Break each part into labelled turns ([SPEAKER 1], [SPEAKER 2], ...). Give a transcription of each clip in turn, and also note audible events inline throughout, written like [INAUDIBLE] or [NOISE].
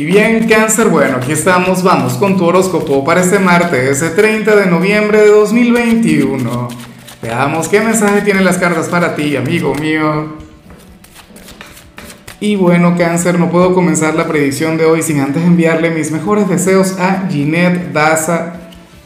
[SPEAKER 1] Y bien, cáncer, bueno, aquí estamos, vamos con tu horóscopo para este martes, ese 30 de noviembre de 2021. Veamos qué mensaje tienen las cartas para ti, amigo mío. Y bueno, cáncer, no puedo comenzar la predicción de hoy sin antes enviarle mis mejores deseos a Ginette Daza,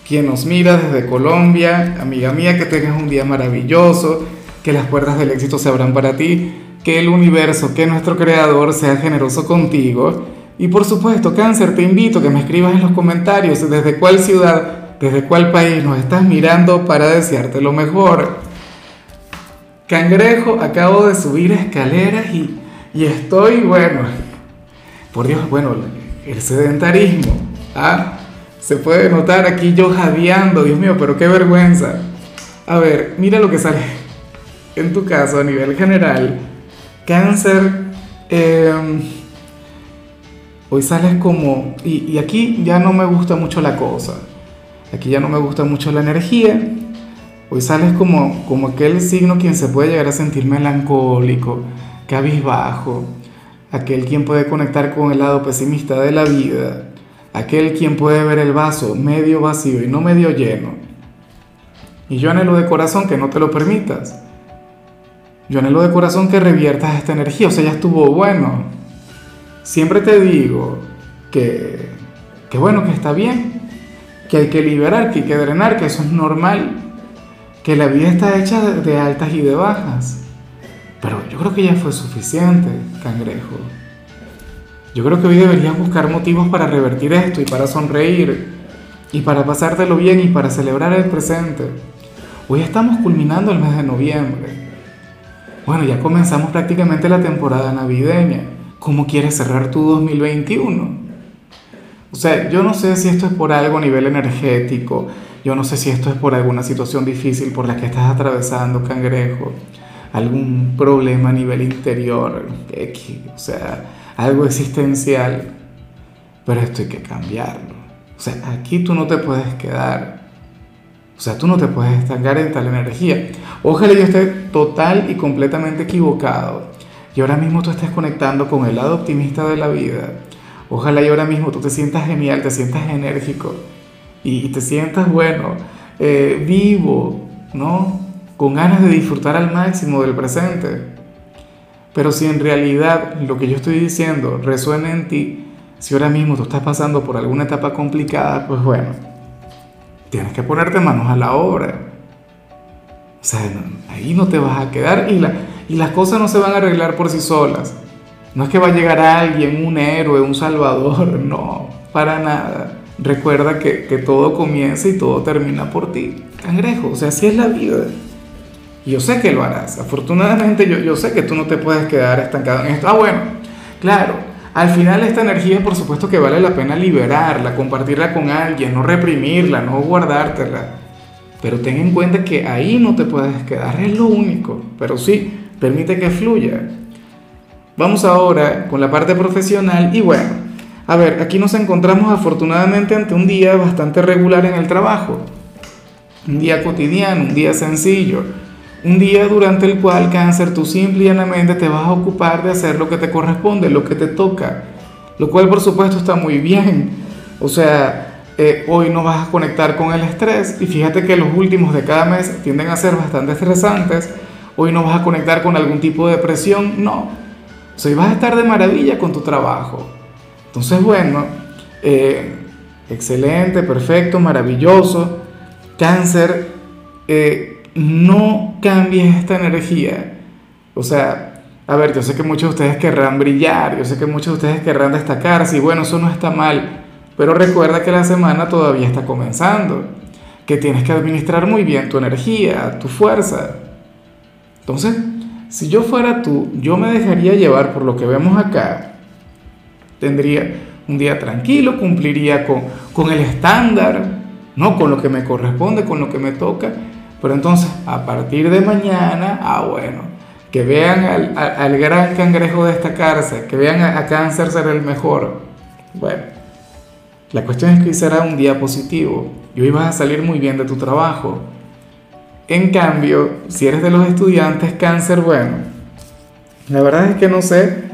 [SPEAKER 1] quien nos mira desde Colombia. Amiga mía, que tengas un día maravilloso, que las puertas del éxito se abran para ti, que el universo, que nuestro creador sea generoso contigo y por supuesto, cáncer, te invito a que me escribas en los comentarios desde cuál ciudad, desde cuál país nos estás mirando para desearte lo mejor. Cangrejo, acabo de subir escaleras y, y estoy, bueno, por Dios, bueno, el sedentarismo, ¿ah? Se puede notar aquí yo jadeando, Dios mío, pero qué vergüenza. A ver, mira lo que sale en tu caso a nivel general. Cáncer, eh, Hoy sales como, y, aquí ya no me gusta mucho la cosa, aquí ya no me gusta mucho la energía, hoy sales como, como aquel signo quien se puede llegar a sentir melancólico, cabizbajo, aquel quien puede conectar con el lado pesimista de la vida, aquel quien puede ver el vaso medio vacío y no medio lleno. Y yo anhelo de corazón que no te lo permitas. Yo anhelo de corazón que reviertas esta energía, o sea, ya estuvo bueno siempre te digo que, que bueno, que está bien, que hay que liberar, que hay que drenar, que eso es normal, que la vida está hecha de altas y de bajas. Pero yo creo que ya fue suficiente, cangrejo. Yo creo que hoy deberías buscar motivos para revertir esto y para sonreír y para pasártelo bien y para celebrar el presente. Hoy estamos culminando el mes de noviembre. Bueno, ya comenzamos prácticamente la temporada navideña. ¿Cómo quieres cerrar tu 2021? O sea, yo no sé si esto es por algo a nivel energético, yo no sé si esto es por alguna situación difícil por la que estás atravesando, cangrejo, algún problema a nivel interior, o sea, algo existencial, pero esto hay que cambiarlo. O sea, aquí tú no te puedes quedar. O sea, tú no te puedes estancar en tal energía. Ojalá yo esté total y completamente equivocado y ahora mismo tú estés conectando con el lado optimista de la vida. Ojalá y ahora mismo tú te sientas genial, te sientas enérgico y, te sientas, bueno, eh, vivo, ¿no? Con ganas de disfrutar al máximo del presente. Pero si en realidad lo que yo estoy diciendo resuena en ti, si ahora mismo tú estás pasando por alguna etapa complicada, pues bueno, tienes que ponerte manos a la obra. O sea, ahí no te vas a quedar y la, y las cosas no se van a arreglar por sí solas. No es que va a llegar alguien, un héroe, un salvador, [LAUGHS] no, para nada. Recuerda que, todo comienza y todo termina por ti. Cangrejo, o sea, así es la vida. Y yo sé que lo harás. Afortunadamente yo, yo sé que tú no te puedes quedar estancado en esto. Ah, bueno, claro. Al final esta energía por supuesto que vale la pena liberarla, compartirla con alguien, no reprimirla, no guardártela. Pero ten en cuenta que ahí no te puedes quedar, es lo único. Pero sí, permite que fluya. Vamos ahora con la parte profesional y bueno, a ver, aquí nos encontramos afortunadamente ante un día bastante regular en el trabajo, un día cotidiano, un día sencillo, un día durante el cual cáncer tú simple y llanamente te vas a ocupar de hacer lo que te corresponde, lo que te toca, lo cual por supuesto está muy bien, o sea, eh, hoy no vas a conectar con el estrés y fíjate que los últimos de cada mes tienden a ser bastante estresantes, hoy no vas a conectar con algún tipo de depresión, no. O sea, vas a estar de maravilla con tu trabajo. Entonces, bueno, eh, excelente, perfecto, maravilloso. Cáncer, eh, no cambies esta energía. O sea, a ver, yo sé que muchos de ustedes querrán brillar, yo sé que muchos de ustedes querrán destacarse y bueno, eso no está mal, pero recuerda que la semana todavía está comenzando, que tienes que administrar muy bien tu energía, tu fuerza. Entonces, si yo fuera tú, yo me dejaría llevar por lo que vemos acá. Tendría un día tranquilo, cumpliría con, con el estándar, no con lo que me corresponde, con lo que me toca. Pero entonces, a partir de mañana, ah, bueno, que vean al, al, gran cangrejo destacarse, que vean a, a, cáncer ser el mejor. Bueno, la cuestión es que hoy será un día positivo y hoy vas a salir muy bien de tu trabajo. En cambio, si eres de los estudiantes cáncer, bueno, la verdad es que no sé,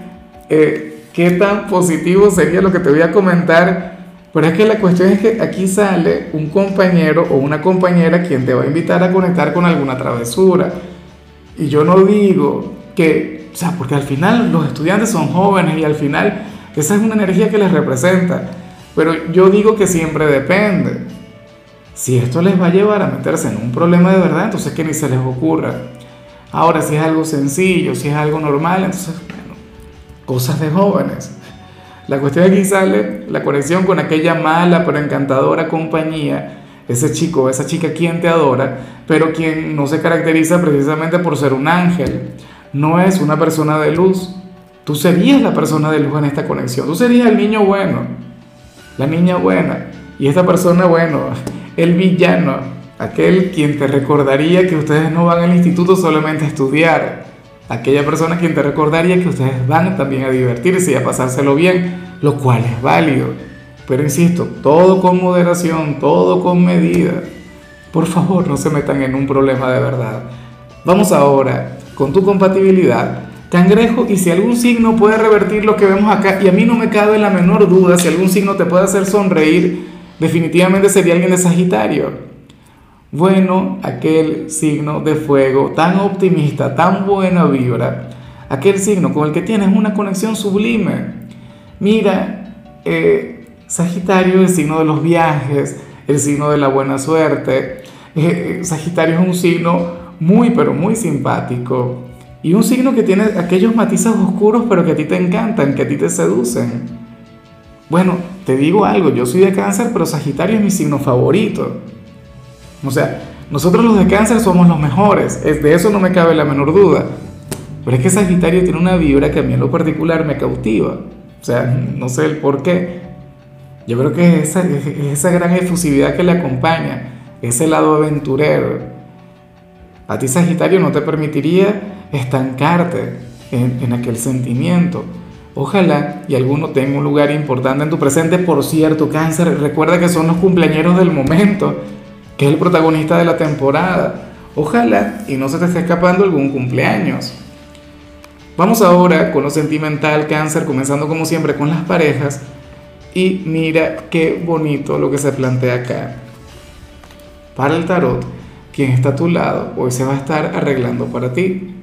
[SPEAKER 1] eh, qué tan positivo sería lo que te voy a comentar. Pero es que la cuestión es que aquí sale un compañero o una compañera quien te va a invitar a conectar con alguna travesura. Y yo no digo que, o sea, porque al final los estudiantes son jóvenes y al final esa es una energía que les representa. Pero yo digo que siempre depende. Si esto les va a llevar a meterse en un problema de verdad, entonces que ni se les ocurra. Ahora, si es algo sencillo, si es algo normal, entonces, bueno, cosas de jóvenes. La cuestión aquí sale la conexión con aquella mala pero encantadora compañía, ese chico, esa chica quien te adora, pero quien no se caracteriza precisamente por ser un ángel, no es una persona de luz. Tú serías la persona de luz en esta conexión, tú serías el niño bueno, la niña buena, y esta persona, bueno, el villano, aquel quien te recordaría que ustedes no van al instituto solamente a estudiar, aquella persona quien te recordaría que ustedes van también a divertirse y a pasárselo bien, lo cual es válido. Pero insisto, todo con moderación, todo con medida. Por favor, no se metan en un problema de verdad. Vamos ahora con tu compatibilidad. Cangrejo, y si algún signo puede revertir lo que vemos acá, y a mí no me cabe la menor duda, si algún signo te puede hacer sonreír, definitivamente sería alguien de Sagitario. Bueno, aquel signo de fuego tan optimista, tan buena vibra, aquel signo con el que tienes una conexión sublime. Mira, eh, Sagitario es el signo de los viajes, el signo de la buena suerte. Eh, eh, Sagitario es un signo muy, pero muy simpático. Y un signo que tiene aquellos matices oscuros, pero que a ti te encantan, que a ti te seducen. Bueno, te digo algo, yo soy de cáncer, pero Sagitario es mi signo favorito. O sea, nosotros los de cáncer somos los mejores, de eso no me cabe la menor duda. Pero es que Sagitario tiene una vibra que a mí en lo particular me cautiva. O sea, no sé el por qué. Yo creo que es esa, gran efusividad que le acompaña, ese lado aventurero. A ti Sagitario no te permitiría estancarte en aquel sentimiento. Ojalá y alguno tenga un lugar importante en tu presente. Por cierto, cáncer, recuerda que son los cumpleaños del momento que es el protagonista de la temporada. Ojalá y no se te esté escapando algún cumpleaños. Vamos ahora con lo sentimental, cáncer, comenzando como siempre con las parejas. Y mira qué bonito lo que se plantea acá. Para el tarot, quien está a tu lado hoy se va a estar arreglando para ti.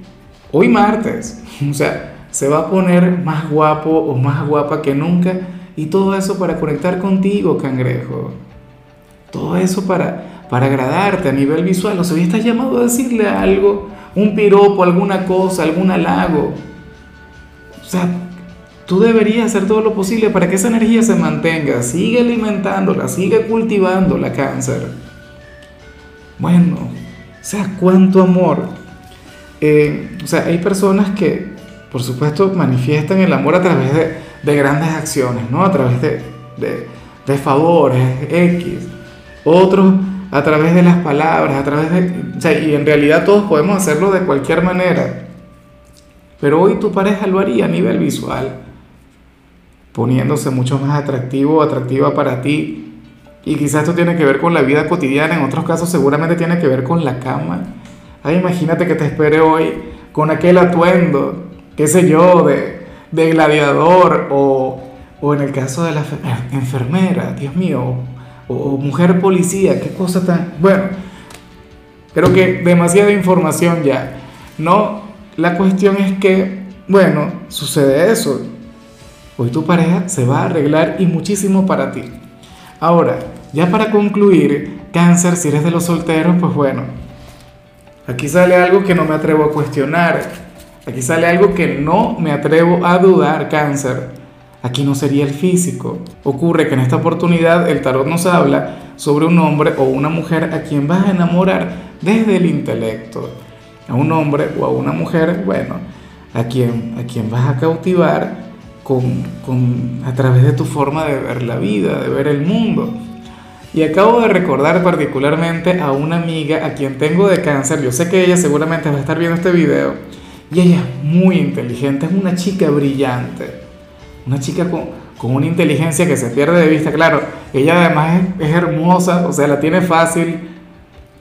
[SPEAKER 1] Hoy martes, [LAUGHS] o sea, se va a poner más guapo o más guapa que nunca. Y todo eso para conectar contigo, cangrejo. Todo eso para, para agradarte a nivel visual. O sea, hoy estás llamado a decirle algo, un piropo, alguna cosa, algún halago. O sea, tú deberías hacer todo lo posible para que esa energía se mantenga. Sigue alimentándola, sigue cultivándola, cáncer. Bueno, o sea, cuánto amor. Eh, o sea, hay personas que, por supuesto, manifiestan el amor a través de, grandes acciones, ¿no? A través de, de, de favores, X. Otros a través de las palabras, a través de... O sea, y en realidad todos podemos hacerlo de cualquier manera. Pero hoy tu pareja lo haría a nivel visual, poniéndose mucho más atractivo atractiva para ti. Y quizás esto tiene que ver con la vida cotidiana, en otros casos seguramente tiene que ver con la cama. Ay, imagínate que te espere hoy con aquel atuendo, qué sé yo, de, gladiador o, o en el caso de la enfermera, Dios mío, o mujer policía, qué cosa tan... Bueno, creo que demasiada información ya. No, la cuestión es que, bueno, sucede eso. Hoy tu pareja se va a arreglar y muchísimo para ti. Ahora, ya para concluir, cáncer, si eres de los solteros, pues bueno, aquí sale algo que no me atrevo a cuestionar. Aquí sale algo que no me atrevo a dudar, cáncer. Aquí no sería el físico. Ocurre que en esta oportunidad el tarot nos habla sobre un hombre o una mujer a quien vas a enamorar desde el intelecto. A un hombre o a una mujer, bueno, a quien, a quien vas a cautivar con, con, a través de tu forma de ver la vida, de ver el mundo. Y acabo de recordar particularmente a una amiga a quien tengo de cáncer. Yo sé que ella seguramente va a estar viendo este video. Y ella es muy inteligente, es una chica brillante una chica con, con una inteligencia que se pierde de vista. Claro, ella además es, hermosa, o sea, la tiene fácil.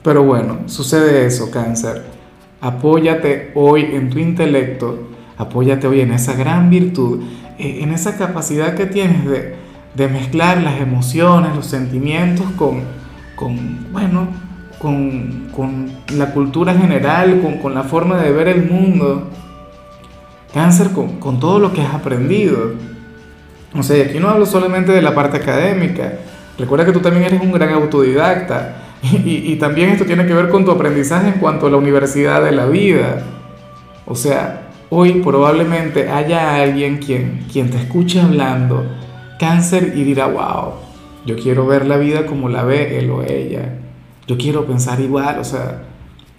[SPEAKER 1] Pero bueno, sucede eso, cáncer. Apóyate hoy en tu intelecto, apóyate hoy en esa gran virtud eh, en esa capacidad que tienes de, de mezclar las emociones, los sentimientos con, con bueno, con, con, la cultura general, con, con, la forma de ver el mundo. Cáncer con, con todo lo que has aprendido. O sea, aquí no hablo solamente de la parte académica. Recuerda que tú también eres un gran autodidacta. [LAUGHS] Y, y, también esto tiene que ver con tu aprendizaje en cuanto a la universidad de la vida. O sea, hoy probablemente haya alguien quien, quien te escuche hablando cáncer y dirá, wow, yo quiero ver la vida como la ve él o ella. Yo quiero pensar igual, o sea,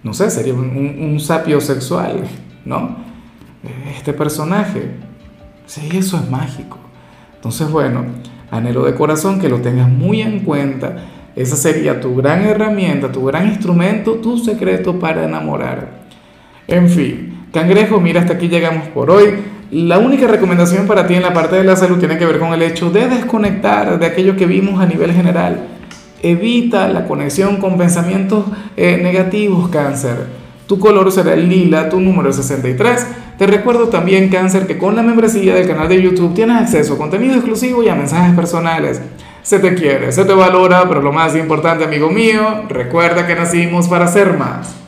[SPEAKER 1] no sé, sería un, un sapio sexual, ¿no? Este personaje. Sí, eso es mágico. Entonces, bueno, anhelo de corazón que lo tengas muy en cuenta. Esa sería tu gran herramienta, tu gran instrumento, tu secreto para enamorar. En fin, cangrejo, mira, hasta aquí llegamos por hoy. La única recomendación para ti en la parte de la salud tiene que ver con el hecho de desconectar de aquello que vimos a nivel general. Evita la conexión con pensamientos eh, negativos, cáncer. Tu color será el lila, tu número es 63. Te recuerdo también, cáncer, que con la membresía del canal de YouTube tienes acceso a contenido exclusivo y a mensajes personales. Se te quiere, se te valora, pero lo más importante, amigo mío, recuerda que nacimos para ser más.